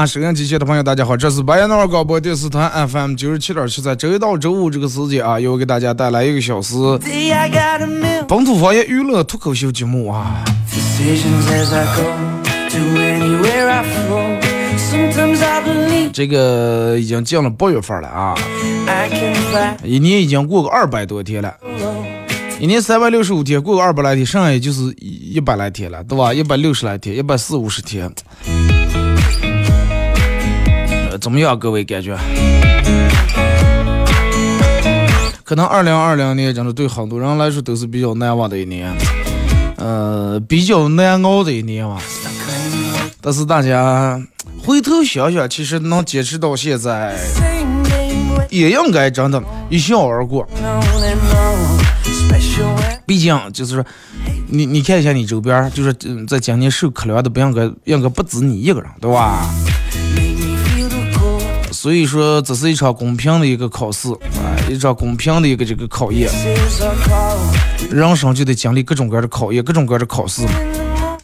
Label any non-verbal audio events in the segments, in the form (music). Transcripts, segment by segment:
啊，收音机前的朋友，大家好，这是白彦淖尔广播电视台 FM 九十七点七，在周一到周五这个时间啊，又给大家带来一个小时本土方言娱乐脱口秀节目啊。这个已经进了八月份了啊，一年已经过个二百多天了。一年三百六十五天，过个二百来天，剩下也就是一百来天了，对吧？一百六十来天，一百四五十天。怎么样，各位感觉？可能二零二零年真的对很多人来说都是比较难忘的一年，呃，比较难熬的一年嘛。但是大家回头想想，其实能坚持到现在，也应该真的一笑而过。毕竟就是说，你你看一下你周边，就是在今年受可怜的不应该应该不止你一个人，对吧？所以说这是一场公平的一个考试啊，一场公平的一个这个考验。人生就得经历各种各样的考验，各种各样的考试，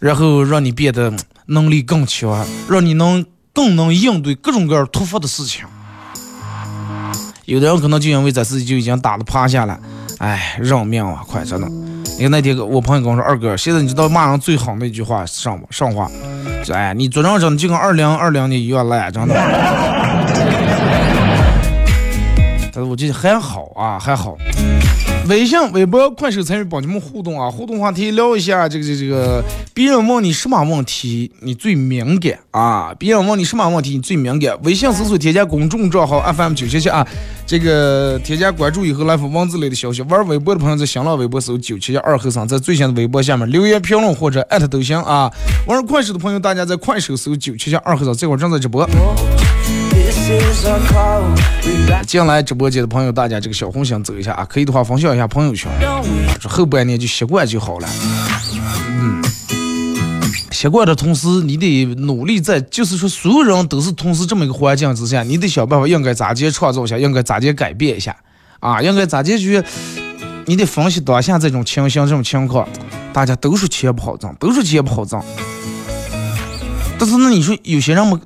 然后让你变得能力更强，让你能更能应对各种各样突发的事情。有的人可能就因为在自己就已经打了趴下了。哎，认命啊，快真的！你看那天我朋友跟我说，二哥，现在你知道骂人最好的一句话是什么？上话，哎，你做人真的就跟二零二零年一样烂，真的。我觉得还好啊，还好。微信、微博、快手参与帮你们互动啊！互动话题聊一下这个、这、这个，别人问你什么问题你最敏感啊？别人问你什么问题你最敏感？微信搜索添加公众账号 FM 九七七啊，这个添加关注以后来发文字类的消息。玩微博的朋友在新浪微博搜九七七二和尚，在最新的微博下面留言评论或者艾特都行啊。玩快手的朋友，大家在快手搜九七七二和尚，这会儿正在直播。进来直播间的朋友，大家这个小红心走一下啊！可以的话分享一下朋友圈。这后半年就习惯就好了。嗯，习惯的同时，你得努力在，就是说所有人都是同时这么一个环境之下，你得想办法应该咋接创造一下，应该咋接改变一下啊，应该咋解决？你得分析当下这种情形、这种情况，大家都是钱不好挣，都是钱不好挣。但是那你说有些人么？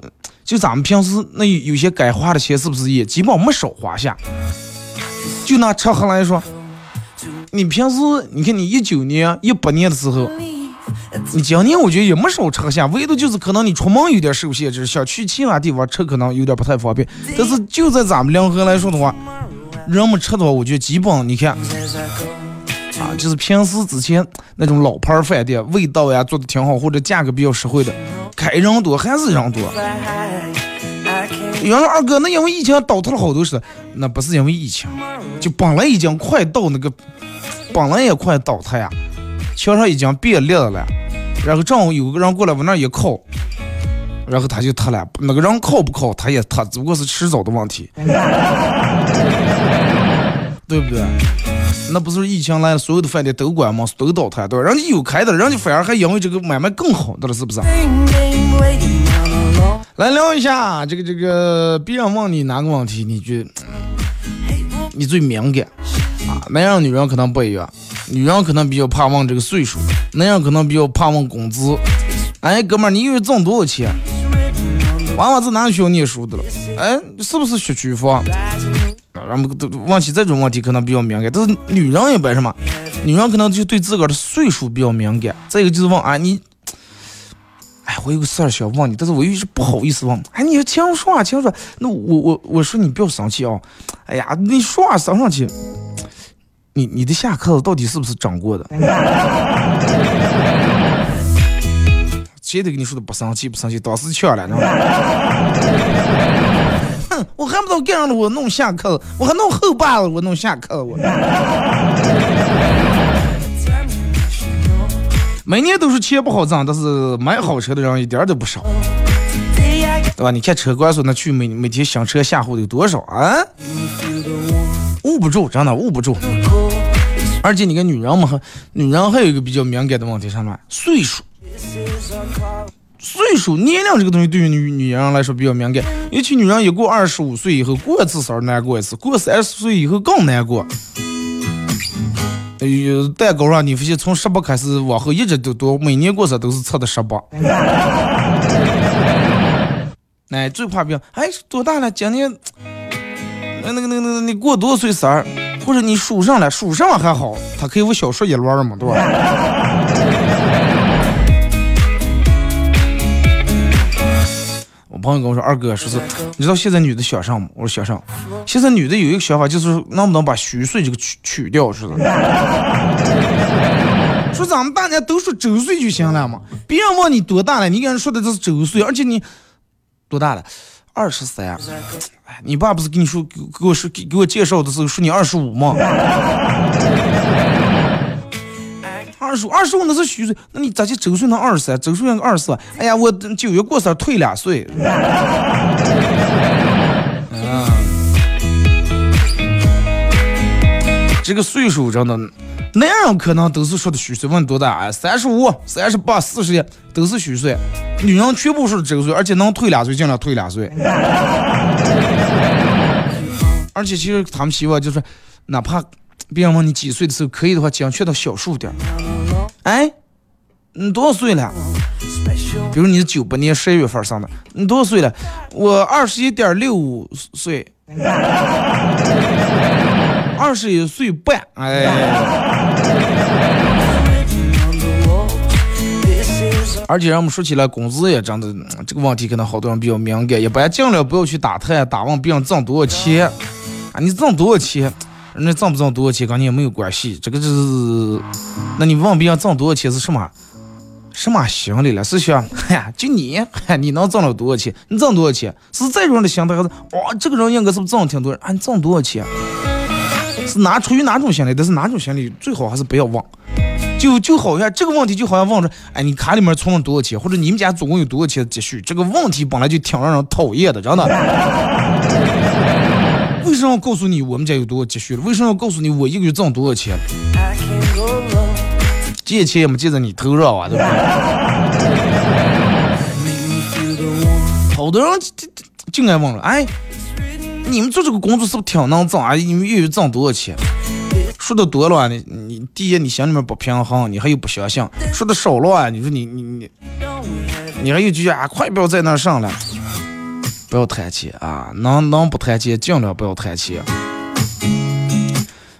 就咱们平时那有些该花的钱，是不是也基本没少花下？就拿吃喝来说，你平时你看你一九年、一八年的时候，你今年我觉得也没少吃下，唯独就是可能你出门有点受限制，想去其他地方吃可能有点不太方便。但是就在咱们临河来说的话，人们吃的话，我觉得基本你看。就是平时之前那种老牌饭店，味道呀做的挺好，或者价格比较实惠的，开人多还是人多。原来二哥，那因为疫情倒腾了好多事，那不是因为疫情，就本来已经快到那个，本来也快倒塌呀，墙上已经变裂了，然后正好有个人过来往那一靠，然后他就塌了。那个人靠不靠，他也塌，只不过是迟早的问题，(laughs) 对不对？那不是疫情来，所有的饭店都关门，都倒台，对吧？人家有开的，人家反而还因为这个买卖更好的了，是不是？来聊一下这个这个，别人问你哪个问题，你就你最敏感啊。男人女人可能不一样，女人可能比较怕问这个岁数，男人可能比较怕问工资。哎，哥们儿，你一个月挣多少钱？娃娃在哪个学校念书的了？哎，是不是学区房？然后都问起这种问题可能比较敏感，但是女人也不什么，女人可能就对自个儿的岁数比较敏感。再一个就是问啊你，哎，我有个事儿想问你，但是我又是不好意思问。哎，你请说啊，请说。那我我我说你不要生气啊。哎呀，你说啊，生上去。你你的下课到底是不是长过的？谁都跟你说的不生气不生气，当时去了呢。我还不到干了，我弄下课，我还弄后爸了，我弄下课我。(laughs) 每年都是钱不好挣，但是买好车的人一点都不少，对吧？你看车管所那去每每天新车下户的有多少啊？捂不住，真的捂不住。而且你个女人嘛，女人还有一个比较敏感的问题，什么？岁数。岁数、年龄这个东西对于女女人来说比较敏感，尤其女人一过二十五岁以后，过一次生日难过一次，过三十岁以后更难过。哎呦，蛋糕上你发现从十八开始往后一直都都每年过生日都是测的十八。(laughs) 哎，最怕别人哎多大了？今年那那个那个那个你过多少岁生日？或者你属上了？属上了还好，他可以我小说一轮嘛，对吧？朋友跟我说：“二哥，说是你知道现在女的想什么？”我说：“想上。”现在女的有一个想法，就是能不能把虚岁这个取取掉，似的。(laughs) 说咱们大家都说周岁就行了嘛，别人问你多大了，你给人说的这是周岁，而且你多大了？二十三。哎你爸不是跟你说给给我说给给我介绍的时候说你二十五吗？二十五，二十五那是虚岁，那你咋就周岁能二十三？周岁能二十四？哎呀，我九月过生日退两岁。(laughs) 啊，这个岁数真的，男人可能都是说的虚岁，问多大？哎，三十五、三十八、四十都是虚岁。女人全部说的周岁，而且能退两岁尽量退两岁。(laughs) 而且其实他们希望就是，哪怕。别人问你几岁的时候，可以的话精确到小数点。哎，你多少岁了？比如你是九八年十一月份生的，你多少岁了？我二十一点六五岁，二十一岁半。哎，而且让我们说起来，工资也涨的这个问题，可能好多人比较敏感。一般尽量不要去打探、打问别人挣多少钱啊，你挣多少钱？那挣不挣多少钱跟你也没有关系，这个就是，那你问别人挣多少钱是什么什么心理了？是想，(laughs) 哎呀，就你，(laughs) 你能挣了多少钱？你挣多少钱？是这种的心态还是？哇，这个人应该是不是挣挺多？啊，你挣多少钱？是哪出于哪种心理？但是哪种心理最好还是不要问。就就好像这个问题就好像问着，哎，你卡里面存了多少钱？或者你们家总共有多少钱的积蓄？这个问题本来就挺让人讨厌的，真的。为什么要告诉你我们家有多少积蓄了？为什么要告诉你我一个月挣多少钱？借钱也没借在你头上啊，对不对？好多人就就爱问了，哎，你们做这个工作是不是挺能挣啊？你们月月挣多少钱？说的多了，你你第一你心里面不平衡，你还有不相信；说的少了啊，你说你你你，你还有句啊，快不要在那上了。不要谈钱啊，能能不谈钱尽量不要谈钱。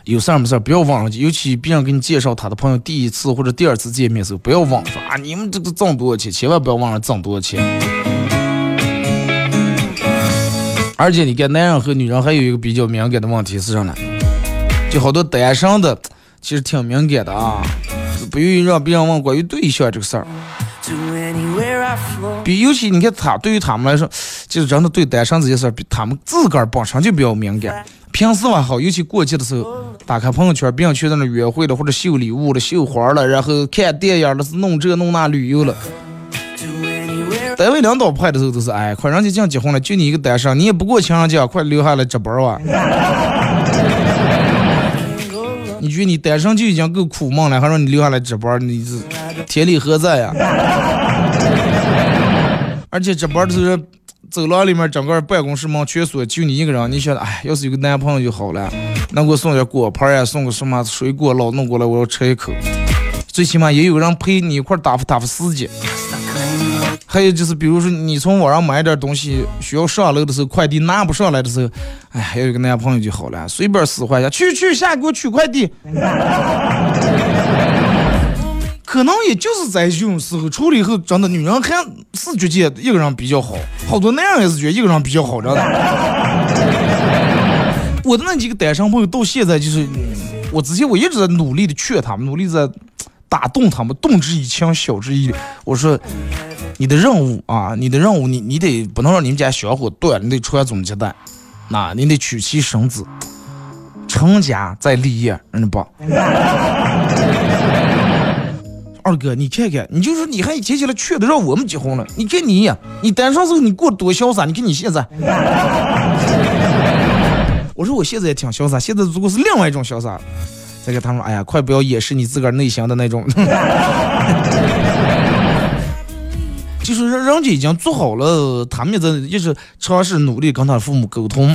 有事儿没事儿不要忘了，尤其别人给你介绍他的朋友第一次或者第二次见面的时候，不要忘说啊，你们这个挣多少钱，千万不要忘了挣多少钱。而且你看，男人和女人还有一个比较敏感的问题是啥呢？就好多单身的其实挺敏感的啊，不愿意让别人问关于对象这个事儿。比尤其你看他对于他们来说，就是真的对单身这件事，比他们自个儿本身就比较敏感。平时还好，尤其过节的时候，打开朋友圈，别人去在那约会了，或者秀礼物了、秀花了，然后看电影了，是弄这弄那旅游了。单位领导派的时候都是，哎，快人家讲结婚了，就你一个单身，你也不过情人节，快留下来值班吧！你觉得你单身就已经够苦闷了，还让你留下来值班，你是天理何在呀？(laughs) 而且值班的时候，走廊里面整个办公室门全锁，就你一个人。你想，哎，要是有个男朋友就好了。能给我送点果盘呀，送个什么水果老弄过来，我要吃一口。最起码也有人陪你一块打发打发时间。还有就是，比如说你从网上买点东西，需要上楼的时候，快递拿不上来的时候，哎，要有个男朋友就好了，随便使唤一下，去去下给我取快递。(laughs) 可能也就是在这种时候处理以后，真的女人还是觉得一个人比较好，好多男人也是觉得一个人比较好，着的。我的那几个单身朋友到现在就是，我之前我一直在努力的劝他们，努力在。打动他们，动之以情，晓之以理。我说，你的任务啊，你的任务，你你得不能让你们家小伙断，你得传宗接代，那你得娶妻生子，成家再立业，人家二哥，你看看，你就说你还提起来劝的让我们结婚了，你看你，你单身时候你过多潇洒，你看你现在。(laughs) 我说我现在也挺潇洒，现在如果是另外一种潇洒。再给他们，哎呀，快不要掩饰你自个儿内心的那种，(laughs) 就是人人家已经做好了，他们也在一直尝试努力跟他父母沟通，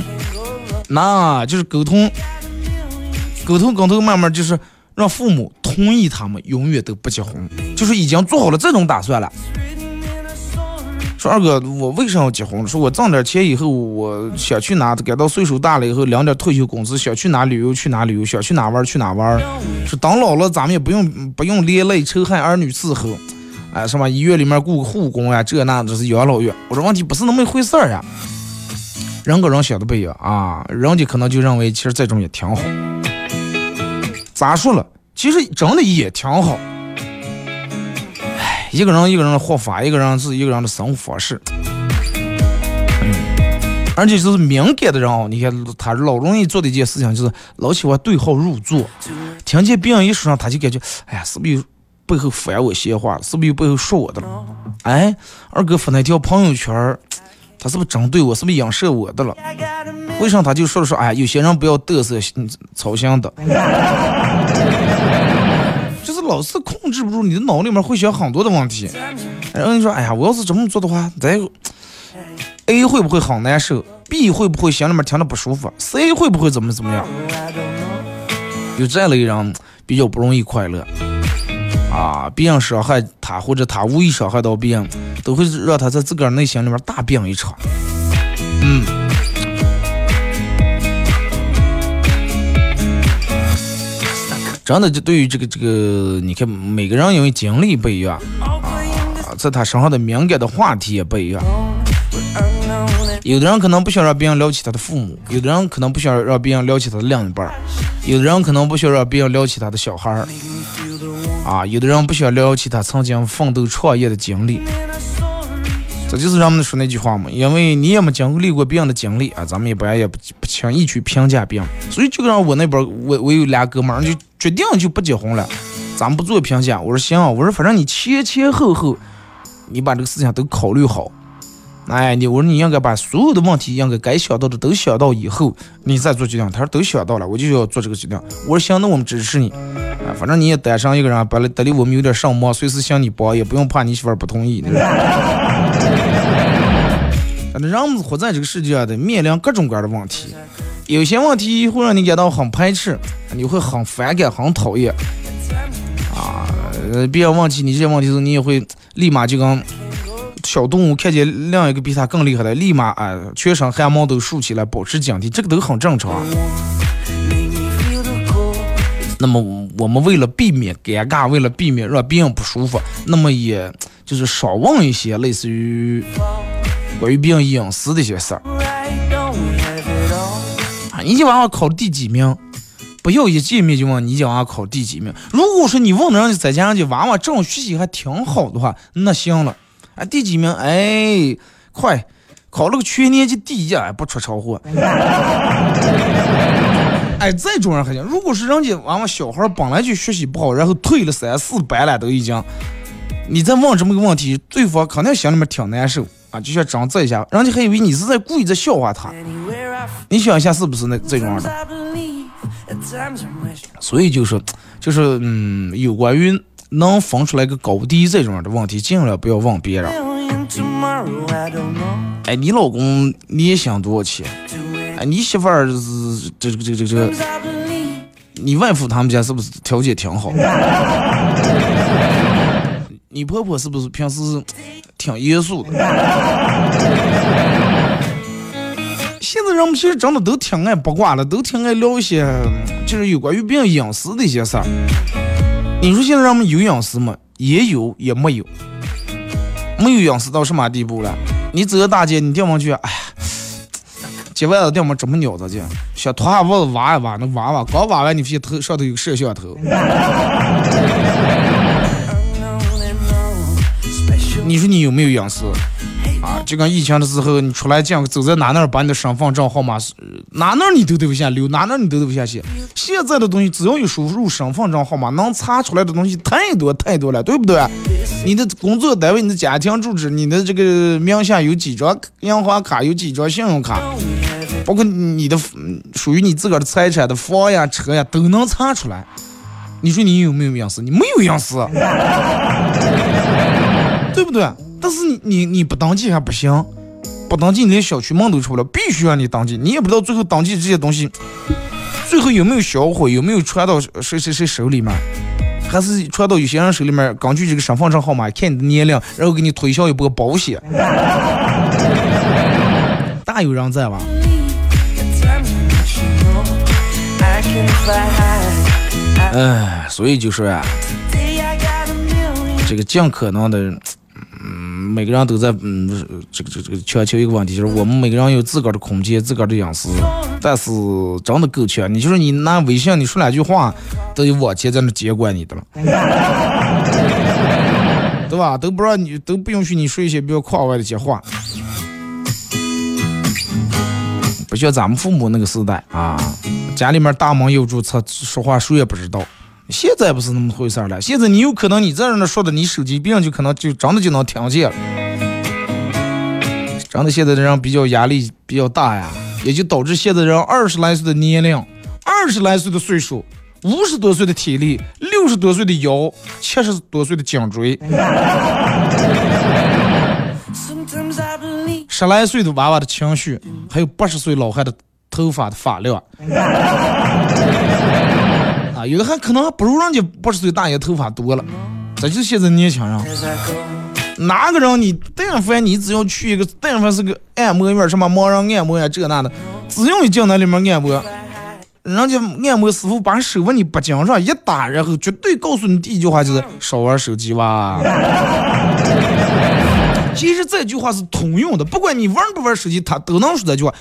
那就是沟通，沟通沟通，慢慢就是让父母同意他们永远都不结婚，就是已经做好了这种打算了。说二哥，我为啥要结婚？说我挣点钱以后，我想去哪，赶到岁数大了以后，领点退休工资，想去哪旅游去哪旅游，想去哪玩去哪玩。说等老了，咱们也不用不用连累仇恨儿女伺候，哎，什么医院里面雇个护工呀，这那这是养老院。我说问题不是那么一回事儿呀，人跟人想的不一样啊，人家可能就认为其实这种也挺好。咋说了？其实真的也挺好。一个人一个人的活法，一个人是一个人的生活方式。嗯，而且就是敏感的人哦，你看他老容易做的一件事情就是老喜欢对号入座，听见别人一说，他就感觉，哎呀，是不是背后敷衍我闲话了？是不是背后说我的了？哎，二哥发那条朋友圈，他是不是针对我？是不是影射我的了？为啥他就说说，哎，有些人不要嘚瑟操心的。老是控制不住你的脑里面会想很多的问题，然后你说，哎呀，我要是这么做的话，咱 A 会不会好难受？B 会不会心里面听着不舒服？C 会不会怎么怎么样？有这样的人比较不容易快乐啊！别人伤害他，或者他无意伤害到别人，都会让他在自个儿内心里面大病一场。嗯。真的，就对于这个这个，你看每个人因为经历不一样啊，在他身上的敏感的话题也不一样。有的人可能不想让别人聊起他的父母，有的人可能不想让别人聊起他的另一半，有的人可能不想让别人聊起他的小孩儿，啊，有的人不想聊起他曾经奋斗创业的经历。这就是人们说那句话嘛，因为你也没经历过别人的经历啊，咱们一般也不不轻易去评价别人。所以就让我那边，我我有俩哥们儿就决定就不结婚了，咱们不做评价。我说行，我说反正你前前后后，你把这个事情都考虑好。哎，你我说你应该把所有的问题应该该想到的都想到以后，你再做决定。他说都想到了，我就要做这个决定。我说行，那我们支持你。啊，反正你也单身一个人，本来得里我们有点上忙，随时向你帮，也不用怕你媳妇儿不同意。人活在这个世界上的面临各种各样的问题，有些问题会让你感到很排斥，你会很反感、很讨厌。啊，别人问起你这些问题时，你也会立马就跟小动物看见另一个比它更厉害的，立马啊全身汗毛都竖起来，保持警惕，这个都很正常。那么我们为了避免尴尬，为了避免让别人不舒服，那么也就是少问一些类似于。关于别人隐私的一些事儿，啊，你今晚上考第几名？不要一见面就问你今晚上考第几名。如果说你问的人家在家人家娃娃这种学习还挺好的话，那行了。哎，第几名？哎，快，考了个全年级第一，哎，不出车祸。(laughs) 哎，这种人还行。如果是人家娃娃小孩本来就学习不好，然后退了三四百了，都已经，你再问这么个问题，对方肯定心里面挺难受。就想装这一下，人家还以为你是在故意在笑话他。你想一下，是不是那这种的？所以就是，就是嗯，有关于能分出来个高低这种的问题，尽量不要问别人。哎，你老公你也想多少钱？哎，你媳妇儿是这个这个这个，你外父他们家是不是条件挺好？(laughs) 你婆婆是不是平时挺严肃的？(laughs) 现在人们其实真的都挺爱八卦的，都挺爱聊一些就是有关于别人隐私的一些事儿。你说现在人们有隐私吗？也有，也没有。没有隐私到什么地步了？你走个大街，你掉上去，哎呀，街外头掉么这么鸟子去？想脱下袜子挖一挖，那挖挖刚挖完，你发现头上头有摄像头。你说你有没有隐私？啊，就跟疫情的时候，你出来讲，走在哪哪把你的身份证号码，哪哪你都得先留，哪哪你都得先写。现在的东西，只要有输入身份证号码，能查出来的东西太多太多了，对不对？你的工作单位、你的家庭住址、你的这个名下有几张银行卡、有几张信用卡，包括你的属于你自个儿的财产的房呀、车呀，都能查出来。你说你有没有隐私？你没有隐私，对不对？但是你你你不登记还不行，不登记你连小区门都出不了，必须让你登记。你也不知道最后登记这些东西，最后有没有销毁，有没有传到谁谁谁手里面，还是传到有些人手里面？根据这个身份证号码看你的年龄，然后给你推销一波保险，大有人在吧？哎，所以就说啊，这个尽可能的。嗯每个人都在嗯，这个这个这个强求一个问题，就是我们每个人有自个儿的空间，自个儿的隐私，但是真的够呛。你就是你拿微信，你说两句话，都有网监在那监管你的了，对吧？都不让你，都不允许你说一些比较夸外的一些话，不像咱们父母那个时代啊，家里面大门有主，他说话谁也不知道。现在不是那么回事了，现在你有可能你在那说的，你手机别人就可能就真的就能听见了。真的现在的人比较压力比较大呀，也就导致现在人二十来岁的年龄，二十来岁的岁数，五十多岁的体力，六十多岁的腰，七十多岁的颈椎，十来岁的娃娃的情绪，还有八十岁老汉的头发的发量。啊有的还可能还不如人家八十岁大爷头发多了，这就现在年轻人，哪个人你但凡你只要去一个，但凡是个按摩院，什么盲人按摩呀这那的，只要一进那里面按摩，人家按摩师傅把手往你脖颈上一打，然后绝对告诉你第一句话就是少玩手机哇。(laughs) 其实这句话是通用的，不管你玩不玩手机，他都能说这句话。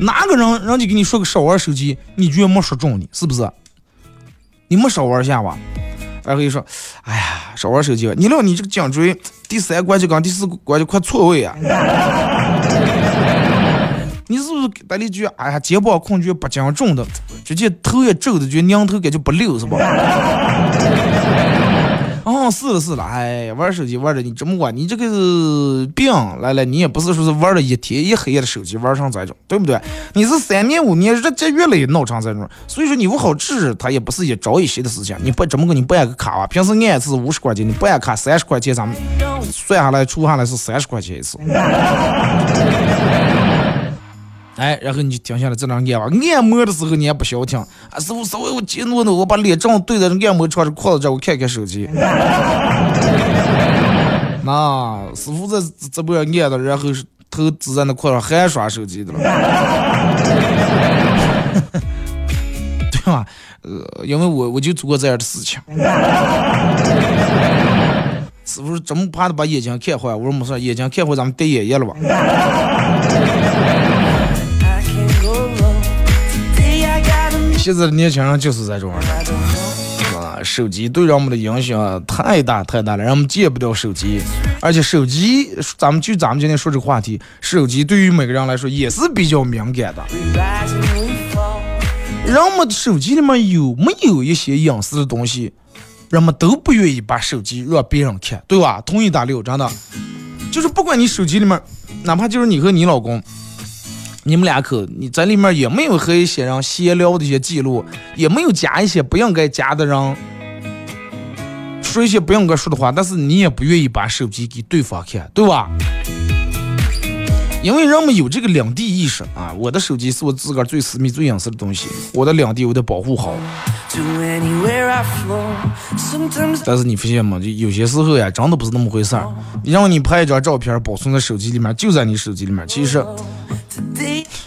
哪个人人家给你说个少玩手机，你居然没说中你，是不是？你没少玩下吧？然后又说，哎呀，少玩手机吧。你料你这个颈椎第三关节跟第四关节快错位啊！(laughs) 你是不是带了一句？哎呀，肩膀控制不讲重的，直接头也皱的，就拧头感觉不溜是吧？哦，是了是了，哎，玩手机玩的你这么晚，你这个病来了，你也不是说是玩了一天一黑夜的手机玩成这种，对不对？你是三年五年日积月累闹成这种，所以说你不好治，它也不是一朝一夕的事情。你不这么个，你不按个卡啊？平时按一次五十块钱，你不按卡三十块钱，咱们算下来除下来是三十块钱一次。(laughs) 哎，然后你就停下来在那按吧。按摩的时候你也不消停啊！师傅，稍微我激怒的，我把脸正对着按摩床的框子这，我看看手机。(laughs) 那师傅在这边按的，然后头支在那框上还刷手机的了，(laughs) 对吧？呃，因为我我就做过这样的事情。(laughs) 师傅这么怕的把眼睛看坏，我说没事，眼睛看坏咱们戴眼液了吧。现在的年轻人就是在这种啊，手机对人们的影响太大太大了，人们戒不掉手机，而且手机，咱们就咱们今天说这个话题，手机对于每个人来说也是比较敏感的。人们的手机里面有没有一些隐私的东西，人们都不愿意把手机让别人看，对吧？同意打六，真的，就是不管你手机里面，哪怕就是你和你老公。你们两口，你在里面也没有和一些人闲聊的一些记录，也没有加一些不应该加的人，说一些不应该说的话，但是你也不愿意把手机给对方看，对吧？因为人们有这个两地意识啊，我的手机是我自个儿最私密、最隐私的东西，我的两地我得保护好。但是你发现吗？就有些时候呀，真的不是那么回事儿。你让你拍一张照片保存在手机里面，就在你手机里面。其实，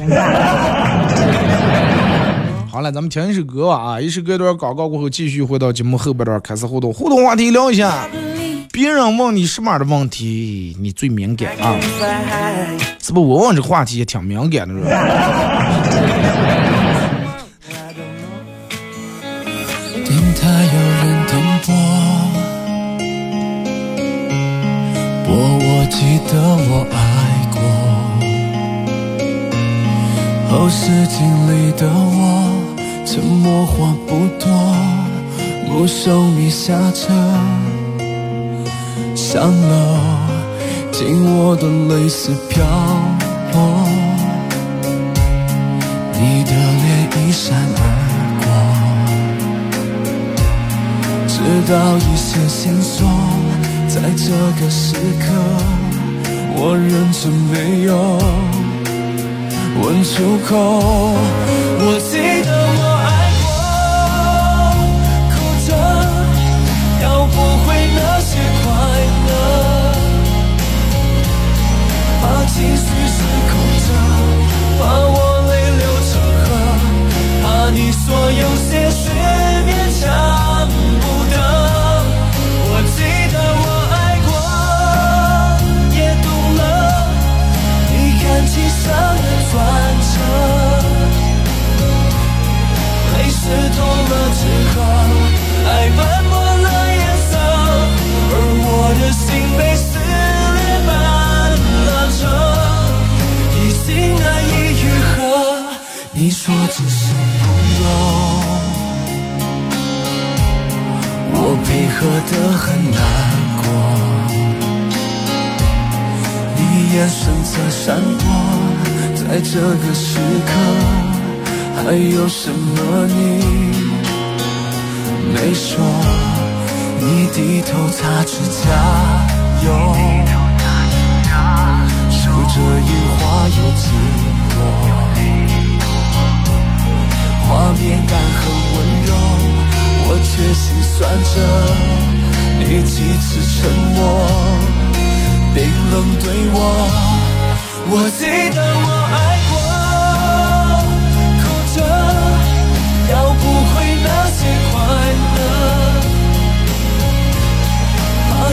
(laughs) 好了，咱们听一首歌吧啊！一首歌段广告过后，继续回到节目后半段开始互动，互动话题聊一下。别人问你什么的问题，你最敏感啊？是不？我问这话题也挺敏感的，是吧？电台有人点播，播我记得我爱后视镜里的我，沉默话不多，目送你下车。上楼，紧握的泪丝飘落，你的脸一闪而过，知道一些线索，在这个时刻，我忍着没有问出口。我记得我爱过，哭着要不回那些快乐，把。情绪失控着，怕我泪流成河，怕你说有些事勉强这个时刻，还有什么你没说？你低头擦指甲油，数着樱花又经过。画面感很温柔，我却心酸着你几次沉默，冰冷对我。我记得我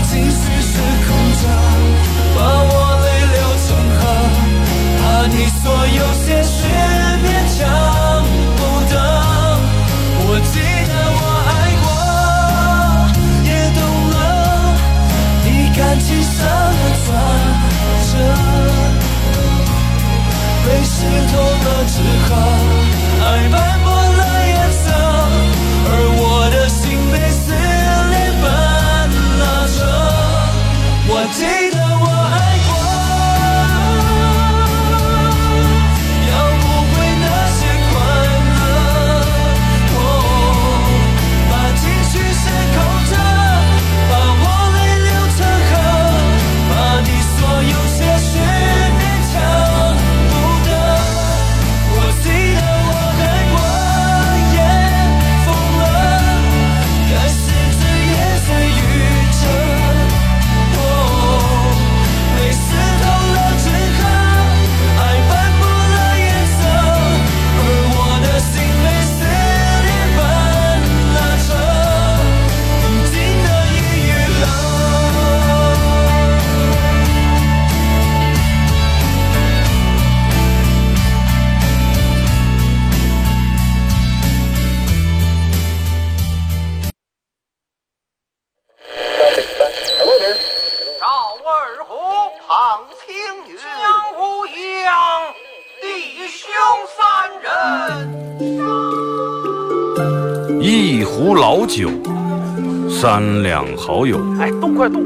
情绪失控着，把我泪流成河，怕你说有些事勉强不得。我记得我爱过，也懂了你感情上的转折。被湿透了之后，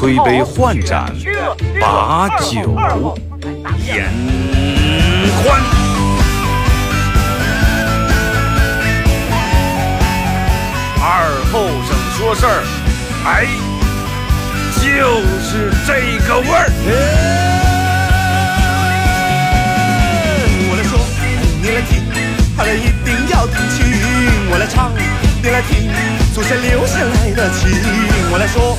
推杯换盏，把酒言欢。二后生说事儿，哎，就是这个味儿。我来说，你来听，好了一定要听清。我来唱，你来听，祖先留下来的情。我来说，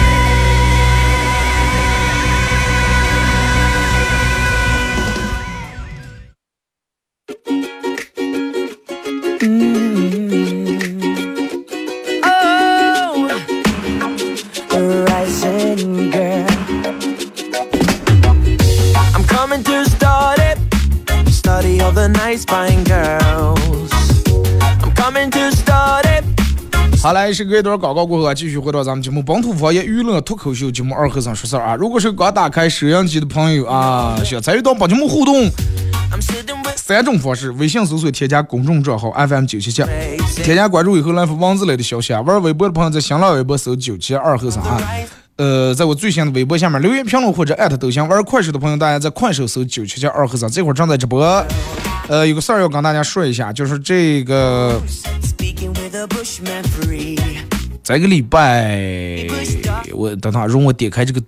Nice fine girls. I'm coming to start it. 好来，是隔一段广告过后啊，继续回到咱们节目本土方言娱乐脱口秀节目二和尚说事儿啊。如果是刚打开收音机的朋友啊，想参与到本节目互动三种方式：微信搜索添加公众账号 FM 九七七，添加关注以后来发文字类的消息啊。玩微博的朋友在新浪微博搜九七二和尚啊。呃，在我最新的微博下面留言评论或者艾特都行。玩快手的朋友，大家在快手搜九七七二和尚，这会儿正在直播。呃，有个事儿要跟大家说一下，就是这个.这个礼拜，我等等啊，容我点开这个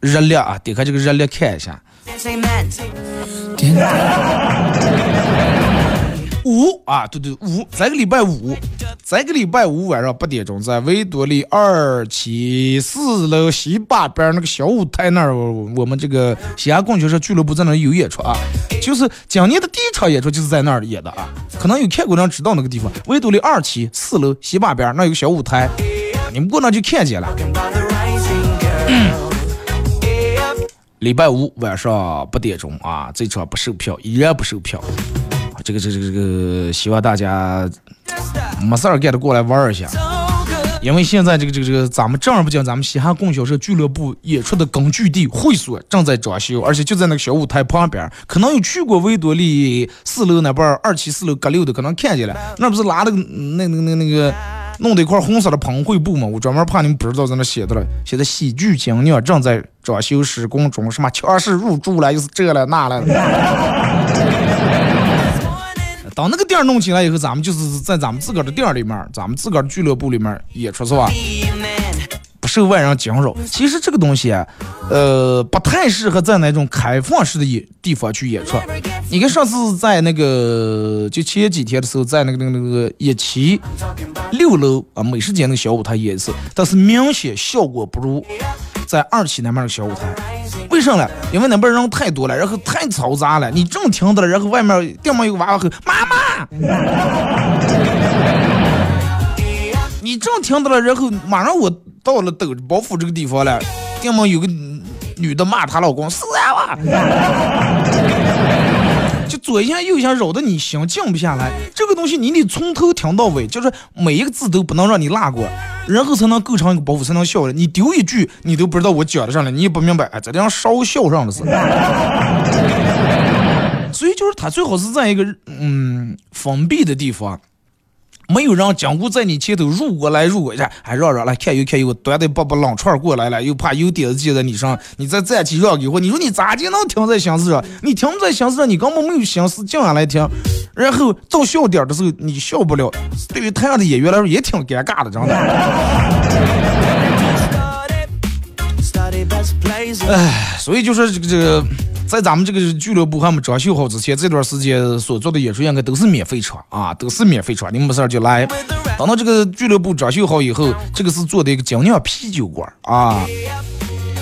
热量啊，点开这个热量看一下。(laughs) 五啊，对对五，这个礼拜五，这个礼拜五晚上八点钟，在维多利二期四楼西八边那个小舞台那儿，我们这个西安供销社俱乐部在那儿有演出啊，就是今年的第一场演出就是在那儿演的啊，可能有看过人知道那个地方，维多利二期四楼西八边那有个小舞台，你们过那就看见了。礼拜五晚上八点钟啊，这场不售票，依然不售票。这个这个这个，希望大家没事儿干的过来玩一下。因为现在这个这个这个，咱们正儿八经，咱们西汉供销社俱乐部演出的根据地会所正在装修，而且就在那个小舞台旁边。可能有去过维多利四楼那边二期四楼阁楼的，可能看见了，那不是拉了个那那那那个弄的一块红色的喷绘布嘛？我专门怕你们不知道在那写的了。写的喜剧精酿正在装修施工中，什么强势入驻了，又是这了那了。等那个店儿弄起来以后，咱们就是在咱们自个儿的店儿里面，咱们自个儿俱乐部里面演出是吧？受外人惊扰。其实这个东西啊，呃，不太适合在那种开放式的演地方去演出。你看上次在那个就前几天的时候，在那个那个那个一期六楼啊美食街那个小舞台演一次，但是明显效果不如在二期那边的小舞台。为什么呢？因为那边人太多了，然后太嘈杂了。你正听到了，然后外面店门有个娃娃吼妈妈。(laughs) 你正听到了，然后马上我到了抖包袱这个地方了，店门有个女的骂她老公死啊娃，(laughs) 就左一下右一下扰得你心静不下来。这个东西你得从头听到尾，就是每一个字都不能让你落过，然后才能构成一个包袱，才能笑了。你丢一句，你都不知道我讲的上来，你也不明白，哎，这样烧笑上的是。(laughs) 所以就是他最好是在一个嗯封闭的地方。没有人经过在你前头入过来入过去，还让让来看又看又端的把把冷串过来了，又怕有点子接在你上，你再站起让给我，你说你咋就能停在心思上？你停在心思上，你根本没有心思静下来听，然后到笑点的时候你笑不了，对于台上的演员来说也挺尴尬的，真的。哎所以就是这个这个，在咱们这个俱乐部还没装修好之前，这段时间所做的演出应该都是免费场啊，都是免费场，你们没事就来。等到这个俱乐部装修好以后，这个是做的一个精酿啤酒馆啊。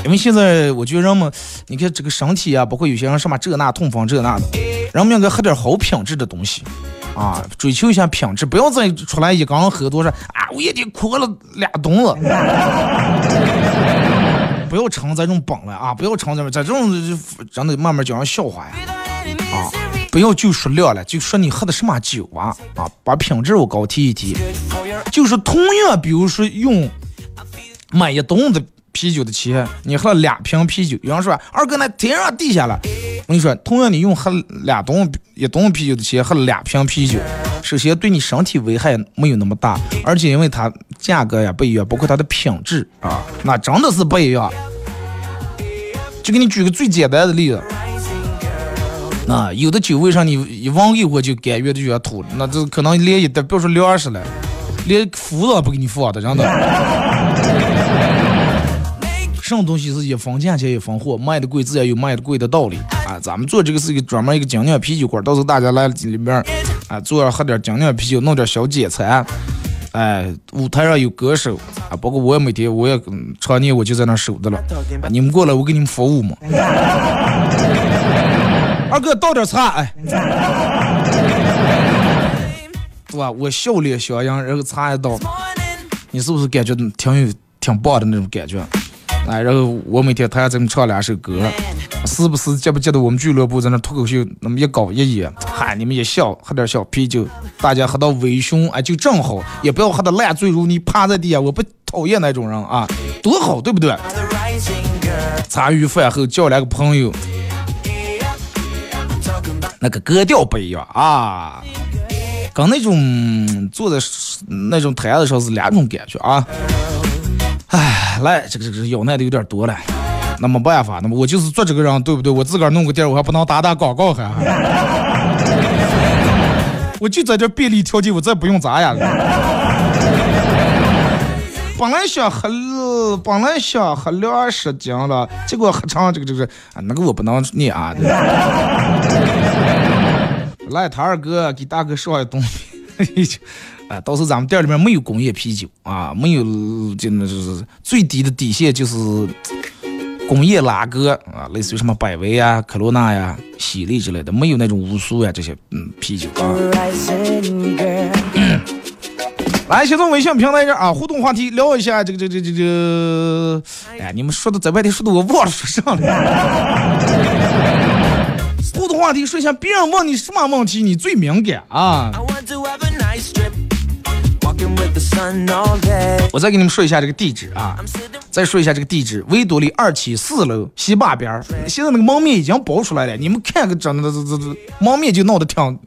因为现在我觉得人们，你看这个身体啊，包括有些人什么这那痛风这那的，人们应该喝点好品质的东西。啊，追求一下品质，不要再出来一刚喝多少啊，我也得哭了俩冬了。不要成这种本了啊！不要成这种，这种真的慢慢讲人笑话呀！啊，不要就说量了，就说你喝的什么酒啊！啊，把品质我高提一提。就是同样，比如说用买一吨的啤酒的钱，你喝了两瓶啤酒，有人说二哥那天上地下了。我跟你说，同样你用喝两吨一吨啤酒的钱喝了两瓶啤酒，首先对你身体危害没有那么大，而且因为它价格呀不一样，包括它的品质啊，那真的是不一样。就给你举个最简单的例子，啊，有的酒为啥你一闻一会就感觉就要吐，那这可能连一袋别说粮食了，连福都不给你放的，真的。什么东西是一分钱钱一分货，卖的贵自然有卖的贵的道理啊！咱们做这个是一个专门一个精酿啤酒馆，到时候大家来里面啊，坐着喝点精酿啤酒，弄点小解馋。哎，舞台上有歌手啊，包括我也每天我也常年我就在那守着了。你们过来，我给你们服务嘛。(laughs) 二哥倒点茶，哎，是吧？我笑脸相迎，然后茶一倒，你是不是感觉挺有挺棒的那种感觉？哎，然后我每天他还在那唱两首歌，时不时记不记得我们俱乐部在那脱口秀那么一搞一演，嗨，你们一笑，喝点小啤酒，大家喝到微醺，哎，就正好，也不要喝的烂醉如泥，趴在地下，我不讨厌那种人啊，多好，对不对？茶余饭后叫来个朋友，那个格调不一样啊，跟那种坐在那种台子上是两种感觉啊。来，这个这个要难的有点多了，那没办法，那么我就是做这个人，对不对？我自个儿弄个店，我还不能打打广告还？(laughs) 我就在这便利条件，我再不用咋呀？(laughs) 本来想喝，本来想喝两十斤了，结果喝成这个这个啊，那个我不能念啊。(laughs) 来，他二哥给大哥说一东西。啊，到时咱们店里面没有工业啤酒啊，没有，就那就是最低的底线就是工业拉格啊，类似于什么百威呀、科罗娜呀、喜力之类的，没有那种乌苏呀这些嗯啤酒啊。(clears throat) 来，先从微信平台这啊，互动话题聊一下这个这这这这，哎，你们说的在外地说的我忘了说啥了。(laughs) 互动话题说一下，别人问你什么问题你最敏感啊？我再给你们说一下这个地址啊，再说一下这个地址：维多利二期四楼西坝边儿。现在那个门面已经包出来了，你们看个整的这这这门面就闹得挺，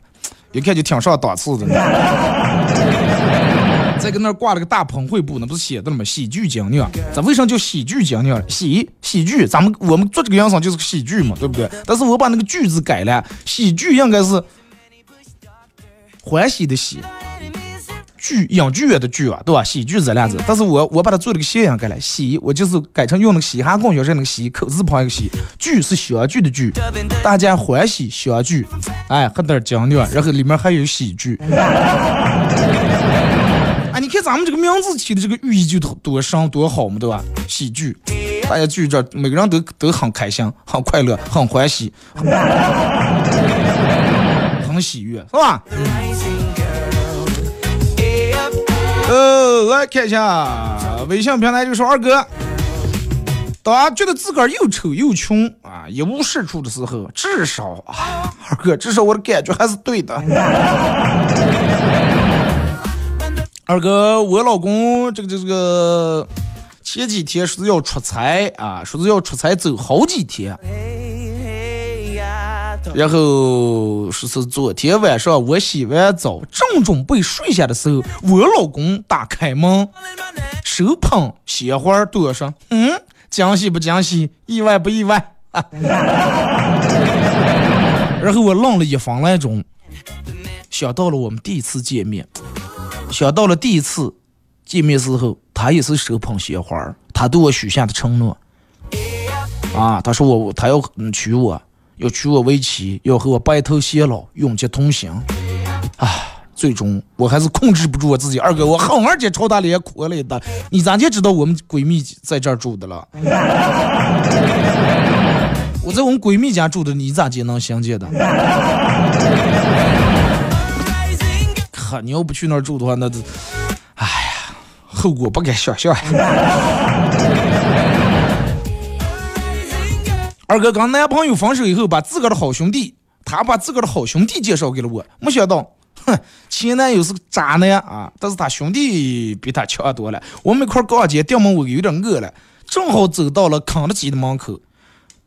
一看就挺上档次的。(laughs) 再搁那挂了个大喷绘布，那不是写的了吗？喜剧精酿，咱为啥叫喜剧精酿？喜喜剧，咱们我们做这个养生就是个喜剧嘛，对不对？但是我把那个剧字改了，喜剧应该是欢喜的喜。剧影剧院的剧啊，对吧？喜剧这俩字，但是我我把它做了个谐音改了，喜我就是改成用那个嘻哈供销社那个喜口字旁一个喜，剧是相聚的剧，大家欢喜相聚，哎，喝点精酿，然后里面还有喜剧。(laughs) 哎，你看咱们这个名字起的这个寓意就多多深多好嘛，对吧？喜剧，大家聚这，每个人都都很开心，很快乐，很欢喜，很 (laughs) 喜悦，是吧？呃，来看一下微信平台，就说二哥，当觉得自个儿又丑又穷啊，一无是处的时候，至少啊，二哥，至少我的感觉还是对的。(laughs) 二哥，我老公这个这个前几天说是要出差啊，说是要出差走好几天。然后说是昨天晚上我洗完澡正准备睡下的时候，我老公打开门，手捧鲜花对我说：“嗯，惊喜不惊喜？意外不意外？” (laughs) 然后我愣了一分来钟，想到了我们第一次见面，想到了第一次见面时候，他也是手捧鲜花，他对我许下的承诺啊，他说我他要娶我。要娶我为妻，要和我白头偕老，永结同心。唉，最终我还是控制不住我自己。二哥，我好二姐朝他脸哭了一大。你咋就知道我们闺蜜在这住的了？(laughs) 我在我们闺蜜家住的，你咋就能相见的？可，你要不去那儿住的话，那，哎呀，后果不敢想象二哥跟男朋友分手以后，把自个的好兄弟，他把自个的好兄弟介绍给了我。没想到，哼，前男友是个渣男啊！但是他兄弟比他强多了。我们一块逛街，店门我有点饿了，正好走到了肯德基的门口。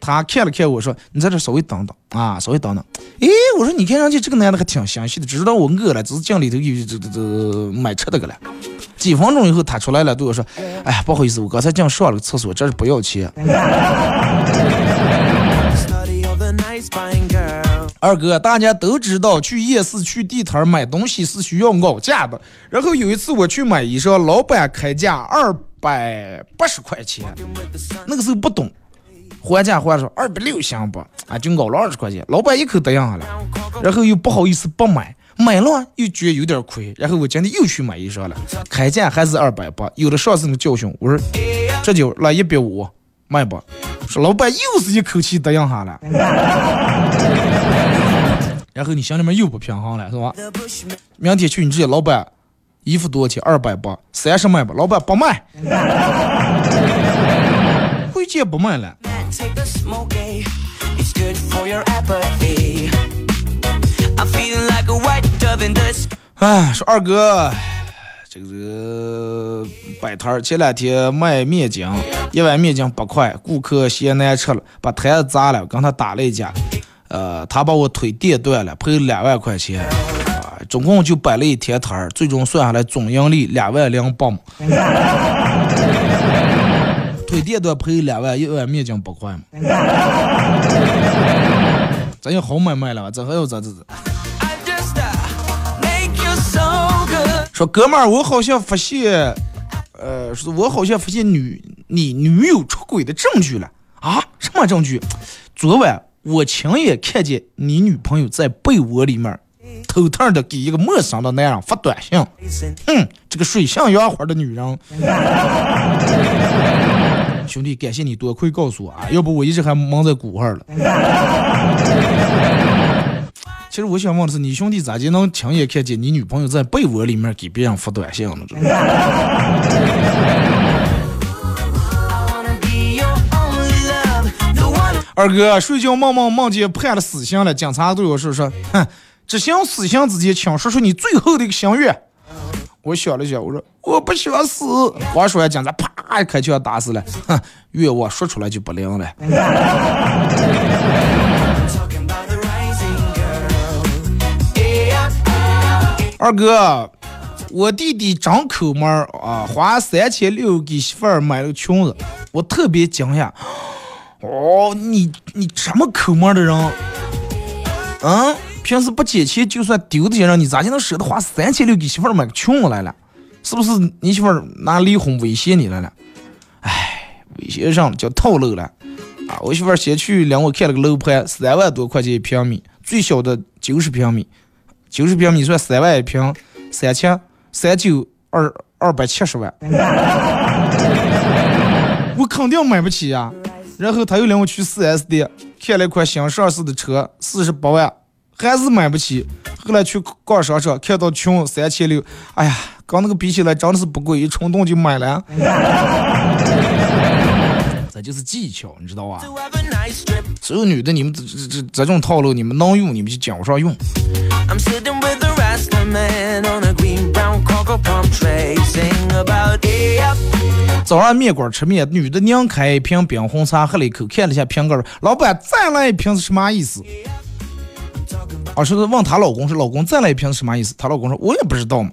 他看了看我说：“你在这稍微等等啊，稍微等等。”诶，我说你看上去这个男的还挺详细的，知道我饿了，只是进里头有这这这买吃的个了。几分钟以后，他出来了，对我说：“哎，不好意思，我刚才进上了个厕所，这是不要钱。(laughs) ”二哥，大家都知道去夜市、去地摊买东西是需要熬价的。然后有一次我去买衣裳，老板开价二百八十块钱，那个时候不懂，还价还说二百六行不？啊，就熬了二十块钱，老板一口答应下来，然后又不好意思不买，买了又觉得有点亏，然后我今天又去买衣裳了，开价还是二百八，有了上次的教训，我说这就来一百五。卖吧？说老板又是一口气答应下了，(laughs) 然后你心里面又不平衡了，是吧？明天去你这老板，衣服多少钱？二百八，三十卖不？老板不卖，回见不卖了。哎，说二哥。这个摆摊儿，前两天卖面筋，一碗面筋八块，顾客嫌难吃了，把摊子砸了，跟他打了一架，呃，他把我腿电断了，赔两万块钱，啊，总共就摆了一天摊儿，最终算下来总盈利两万零八毛。腿电断赔两万，一碗面筋八块嘛，(laughs) 咱有好买卖了，这还要咋子？说哥们儿，我好像发现，呃，说我好像发现女你女友出轨的证据了啊？什么证据？昨晚我亲眼看见你女朋友在被窝里面偷偷的给一个陌生的男人发短信。哼，这个水性杨花的女人。兄弟，感谢你多亏告诉我啊，要不我一直还蒙在鼓上了。(laughs) 其实我想问的是，你兄弟咋就能亲眼看见你女朋友在被窝里面给别人发短信呢？(laughs) 二哥睡觉梦梦梦见判了死刑了，警察对我说说，哼，执行死刑之前，请说出你最后的一个心愿。我想了想，我说我不想死。话说完，警察啪一开枪打死了。哼，愿望说出来就不灵了。(laughs) 二哥，我弟弟张抠门儿啊，花三千六给媳妇儿买了个裙子，我特别惊讶。哦，你你什么抠门的人？嗯，平时不捡钱就算丢的些人，你咋就能舍得花三千六给媳妇儿买个裙子来了？是不是你媳妇儿拿离婚威胁你来了？哎，威胁上叫套路了啊！我媳妇儿先去领我看了个楼盘，三万多块钱一平米，最小的九十平米。九十平米算三万一平，三千三九二二百七十万，(laughs) 我肯定买不起呀。然后他又领我去四 S 店看了一款新上市的车，四十八万，还是买不起。后来去逛商场，看到穷三千六，哎呀，跟那个比起来真的是不贵，一冲动就买了。(laughs) 这就是技巧，你知道吧？所有女的，你们这这这种套路，你们能用，你们就讲上用。早上面馆吃面，女的拧开一瓶冰红茶，喝了一口，看了一下瓶盖，老板再来一瓶是什么意思？啊，说是问她老公说，老公再来一瓶是什么意思？她老公说，我也不知道嘛。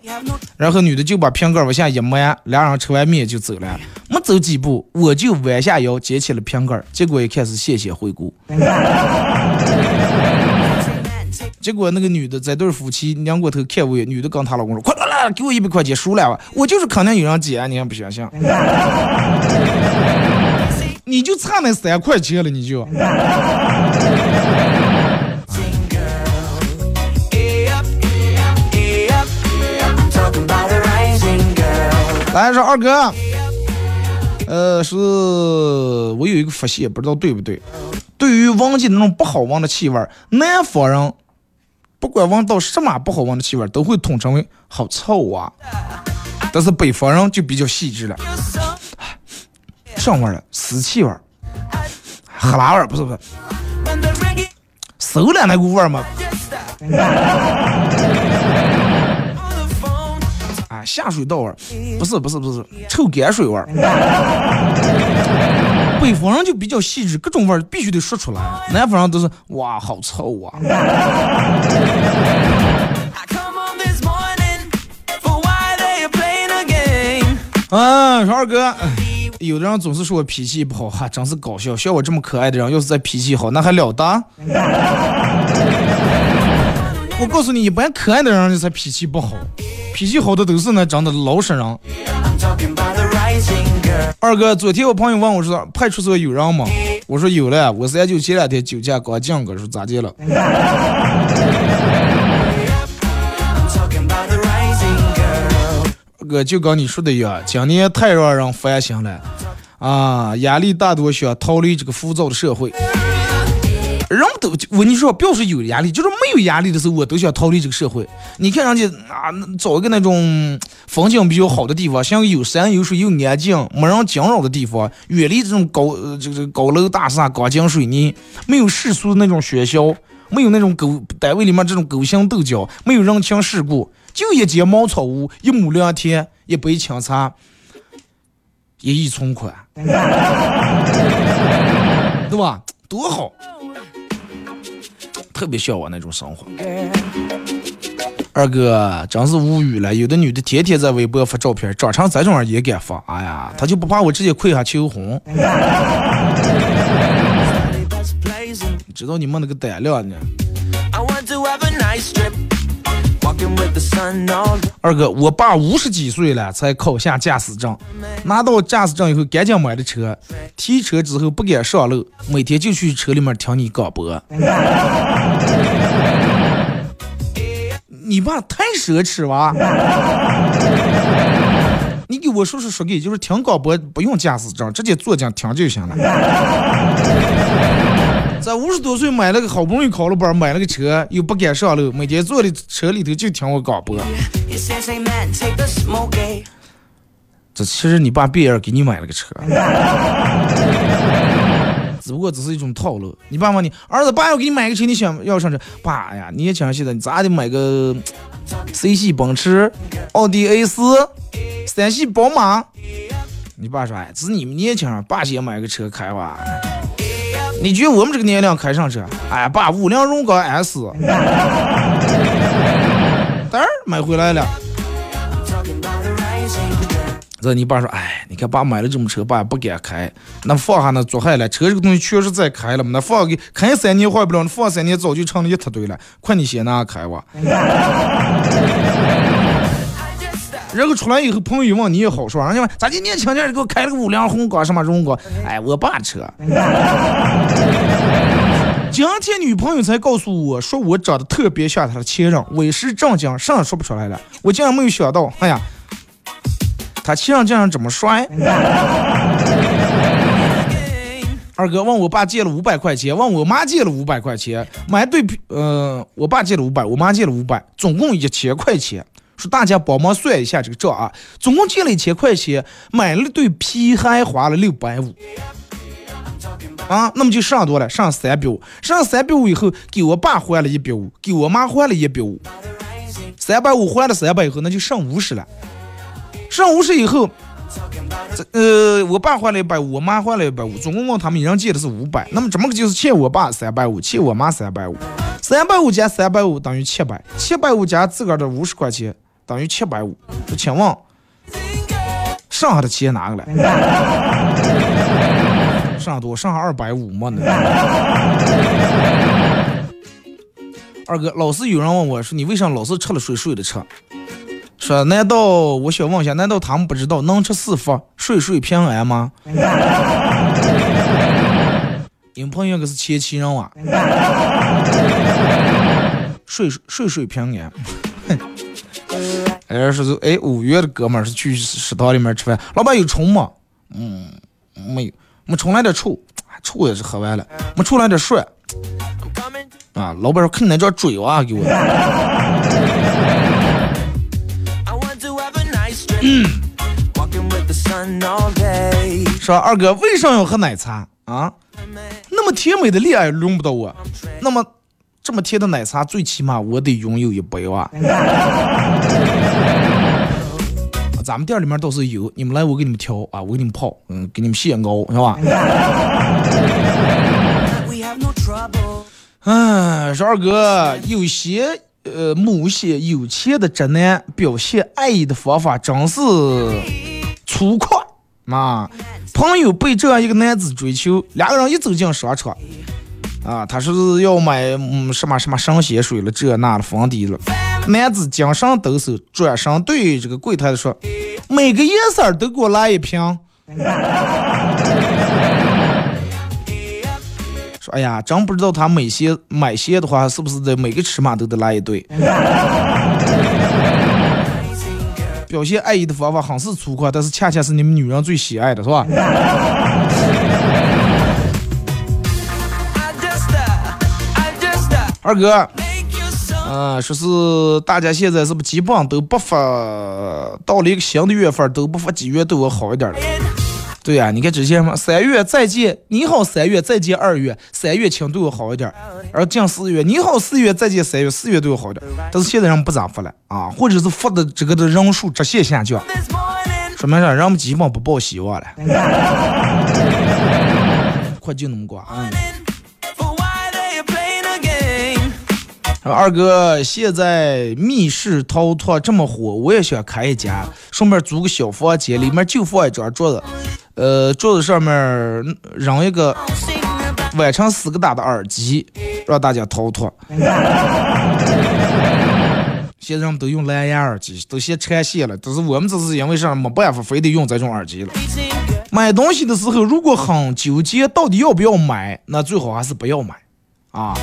然后女的就把瓶盖往下一埋，俩人吃完面就走了。没走几步，我就弯下腰捡起了瓶盖，结果一看是谢谢惠顾。(laughs) 结果那个女的这对夫妻拧过头看我，女的跟她老公说：“快来来，给我一百块钱输了吧！我就是肯定有人捡，你还不相信？(laughs) 你就差那三块钱了，你就。”来说二哥，呃，是我有一个发现，不知道对不对？对于闻见那种不好闻的气味，南方人。不管闻到什么不好闻的气味，都会统称为好臭啊。但是北方人就比较细致了，上味儿了，死气味儿，哈喇味儿，不是不是，馊了那股味儿吗。下水道味儿，不是不是不是，臭泔水味儿。(laughs) 北方人就比较细致，各种味儿必须得说出来。南方人都是哇，好臭啊！I come home this morning for why they are playing a game. 啊，说二哥，哎有的人总是说我脾气不好，哈，真是搞笑。像我这么可爱的人，要是再脾气好，那还了得？我告诉你，一般可爱的人才脾气不好，脾气好的都是那长得老实人。二哥，昨天我朋友问我说，派出所有人吗？我说有了，我三舅前两天酒驾刚进个，说咋的了？(laughs) 哥，就跟你说的一样，今年太让人烦心了啊！压力大多想逃离这个浮躁的社会。人都我跟你说，不要说有压力，就是没有压力的时候，我都想逃离这个社会。你看人家啊，找一个那种风景比较好的地方，像有山有水又安静、没人惊扰的地方，远离这种高呃这个高楼大厦、钢筋水泥，没有世俗的那种喧嚣，没有那种狗单位里面这种勾心斗角，没有人情世故，就一间茅草屋，一亩良田，一杯清茶，一亿存款，对吧？多好！特别向往那种生活。二哥真是无语了，有的女的天天在微博发照片，长成这种样也敢发，哎呀，她就不怕我直接跪下求婚？Best blazing. 知道你们那个胆量呢？I want to have a nice trip. 二哥，我爸五十几岁了才考下驾驶证，拿到驾驶证以后赶紧买的车，提车之后不敢上路，每天就去车里面听你广播。(laughs) 你爸太奢侈哇！(laughs) 你给我说说说给，就是听广播不用驾驶证，直接坐进听就行了。在五十多岁买了个好不容易考了本，买了个车，又不敢上路，每天坐的车里头就听我广播。这其实你爸别人给你买了个车，(laughs) 只不过只是一种套路。你爸问你儿子，爸要给你买个车，你想要上车？爸呀，你也讲现在你咋得买个 C 系奔驰、奥迪 A 四、三系宝马？你爸说，哎，只是你们年轻人，爸先买个车开吧。你觉得我们这个年龄开上车？哎，爸，五菱荣光 S，嘚儿买回来了。这你爸说，哎，你看爸买了这么车，爸也不敢开，那放下那坐下来，车这个东西确实在开了嘛，那放给开三年坏不了，放三年早就成了一塌堆了，快你先拿开吧。然后出来以后，朋友一问你也好说，人家问咋的年轻点儿给我开了个五菱宏光什么荣光，哎，我爸车。(laughs) 今天女朋友才告诉我说我长得特别像她的前任，为时正经，啥也说不出来了。我竟然没有想到，哎呀，他前任竟然这么帅。二哥问我爸借了五百块钱，问我妈借了五百块钱，买对皮，呃，我爸借了五百，我妈借了五百，总共一千块钱。说大家帮忙算一下这个账啊，总共借了一千块钱，买了对皮鞋花了六百五。啊，那么就剩多了，剩三百五，剩三百五以后，给我爸还了一百五，给我妈还了一百五，三百五还了三百以后，那就剩五十了。剩五十以后，这呃，我爸还了一百五，我妈还了一百五，总共问他们一人借的是五百。那么怎么个就是欠我爸三百五，欠我妈三百五，三百五加三百五等于七百，七百五加自个儿的五十块钱等于七百五。说请问，剩下的钱哪个来？(laughs) 剩下多，剩下二百五嘛呢？二哥，老是有人问我说，你为啥老是吃了水睡的吃？说难道我想问一下，难道他们不知道能吃四福，睡睡平安吗？你们朋友可是前妻人哇，睡睡睡平安。哼，哎，说是哎，五月的哥们儿是去食堂里面吃饭，老板有虫吗？嗯，没有，没虫来点醋，醋也是喝完了，没醋来点蒜，啊，老板说看你那张嘴啊，给我。说二哥为什么要喝奶茶啊？那么甜美的恋爱轮不到我，那么这么甜的奶茶，最起码我得拥有一杯啊。咱们店里面倒是有，你们来我给你们调啊，我给你们泡，嗯，给你们现熬，是吧？嗯，说二哥，有些呃某些有钱的直男表现爱意的方法真是粗犷啊！朋友被这样一个男子追求，两个人一走进商场，啊，他说是要买嗯什么什么神仙水了，这那的粉底了。男子精神抖擞，转身对这个柜台的说：“每个颜色都给我来一瓶。(laughs) ”说：“哎呀，真不知道他买鞋买鞋的话，是不是得每个尺码都得来一对？” (laughs) 表现爱意的方法很是粗犷，但是恰恰是你们女人最喜爱的，是吧？二哥。啊，说是大家现在是不基本上都不发，到了一个新的月份都不发几月对我好一点了。对呀，你看之前嘛，三月再见，你好三月再见二月，三月请对我好一点。而近四月，你好四月再见三月，四月对我好一点。但是现在人不咋发了啊，或者是发的这个的人数直线下降，说明啥？人们基本不抱希望了。(laughs) 快就那么挂啊！二哥，现在密室逃脱这么火，我也想开一家，顺便租个小房间，里面就放一张桌子，呃，桌子上面扔一个弯成四个大的耳机，让大家逃脱。(laughs) 现在人们都用蓝牙耳机，都先拆线了，但是我们这是因为啥没办法，非得用这种耳机了。(laughs) 买东西的时候，如果很纠结到底要不要买，那最好还是不要买啊。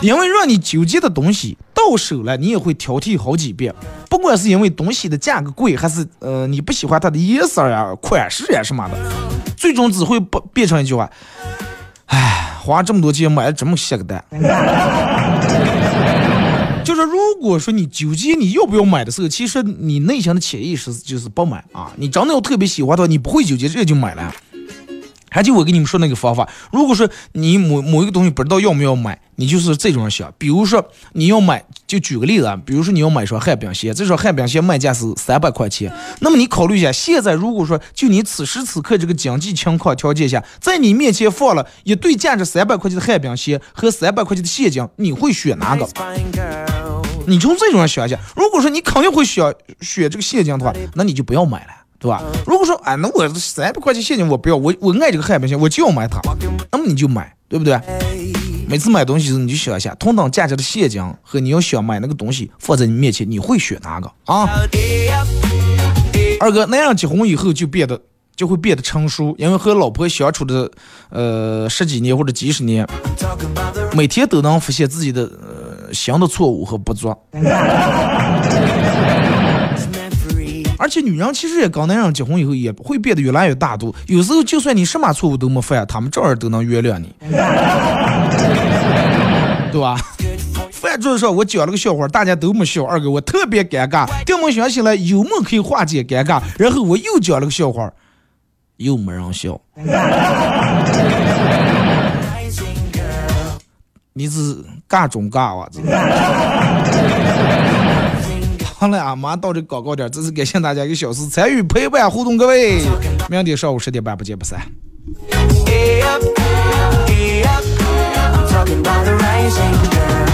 因为让你纠结的东西到手了，你也会挑剔好几遍。不管是因为东西的价格贵，还是呃你不喜欢它的颜色呀、款式呀什么的，最终只会不变成一句话：唉，花这么多钱买了这么些个蛋。(laughs) 就是如果说你纠结你要不要买的时候，其实你内心的潜意识就是不买啊。你真的要特别喜欢的话，你不会纠结，直接就买了。还就我跟你们说那个方法，如果说你某某一个东西不知道要不要买，你就是这种想，比如说你要买，就举个例子啊，比如说你要买双旱冰鞋，这双旱冰鞋卖价是三百块钱，那么你考虑一下，现在如果说就你此时此刻这个经济情况条件下，在你面前放了一对价值三百块钱的旱冰鞋和三百块钱的现金，你会选哪个？你从这种想一下，如果说你肯定会选选这个现金的话，那你就不要买了。对吧？如果说，哎，那我三百块钱现金我不要，我我爱这个海冰鞋，我就要买它，那么你就买，对不对？每次买东西时你就想一下，同等价值的现金和你要想买那个东西放在你面前，你会选哪个啊？二哥，那样结婚以后就变得就会变得成熟，因为和老婆相处的呃十几年或者几十年，每天都能发现自己的呃新的错误和不足。(laughs) 而且女人其实也跟男人结婚以后也会变得越来越大度，有时候就算你什么错误都没犯，他们照样都能原谅你，(laughs) 对吧？饭桌上我讲了个笑话，大家都没笑，二哥我特别尴尬。等我想起来幽默可以化解尴尬，然后我又讲了个笑话，又没人笑。(laughs) 你是尬中尬哇？好了，啊，马上到这广告点，这次感谢大家一个小时参与陪伴互动，各位，明天上午十点半不见不散。talking 'bout the rising girl.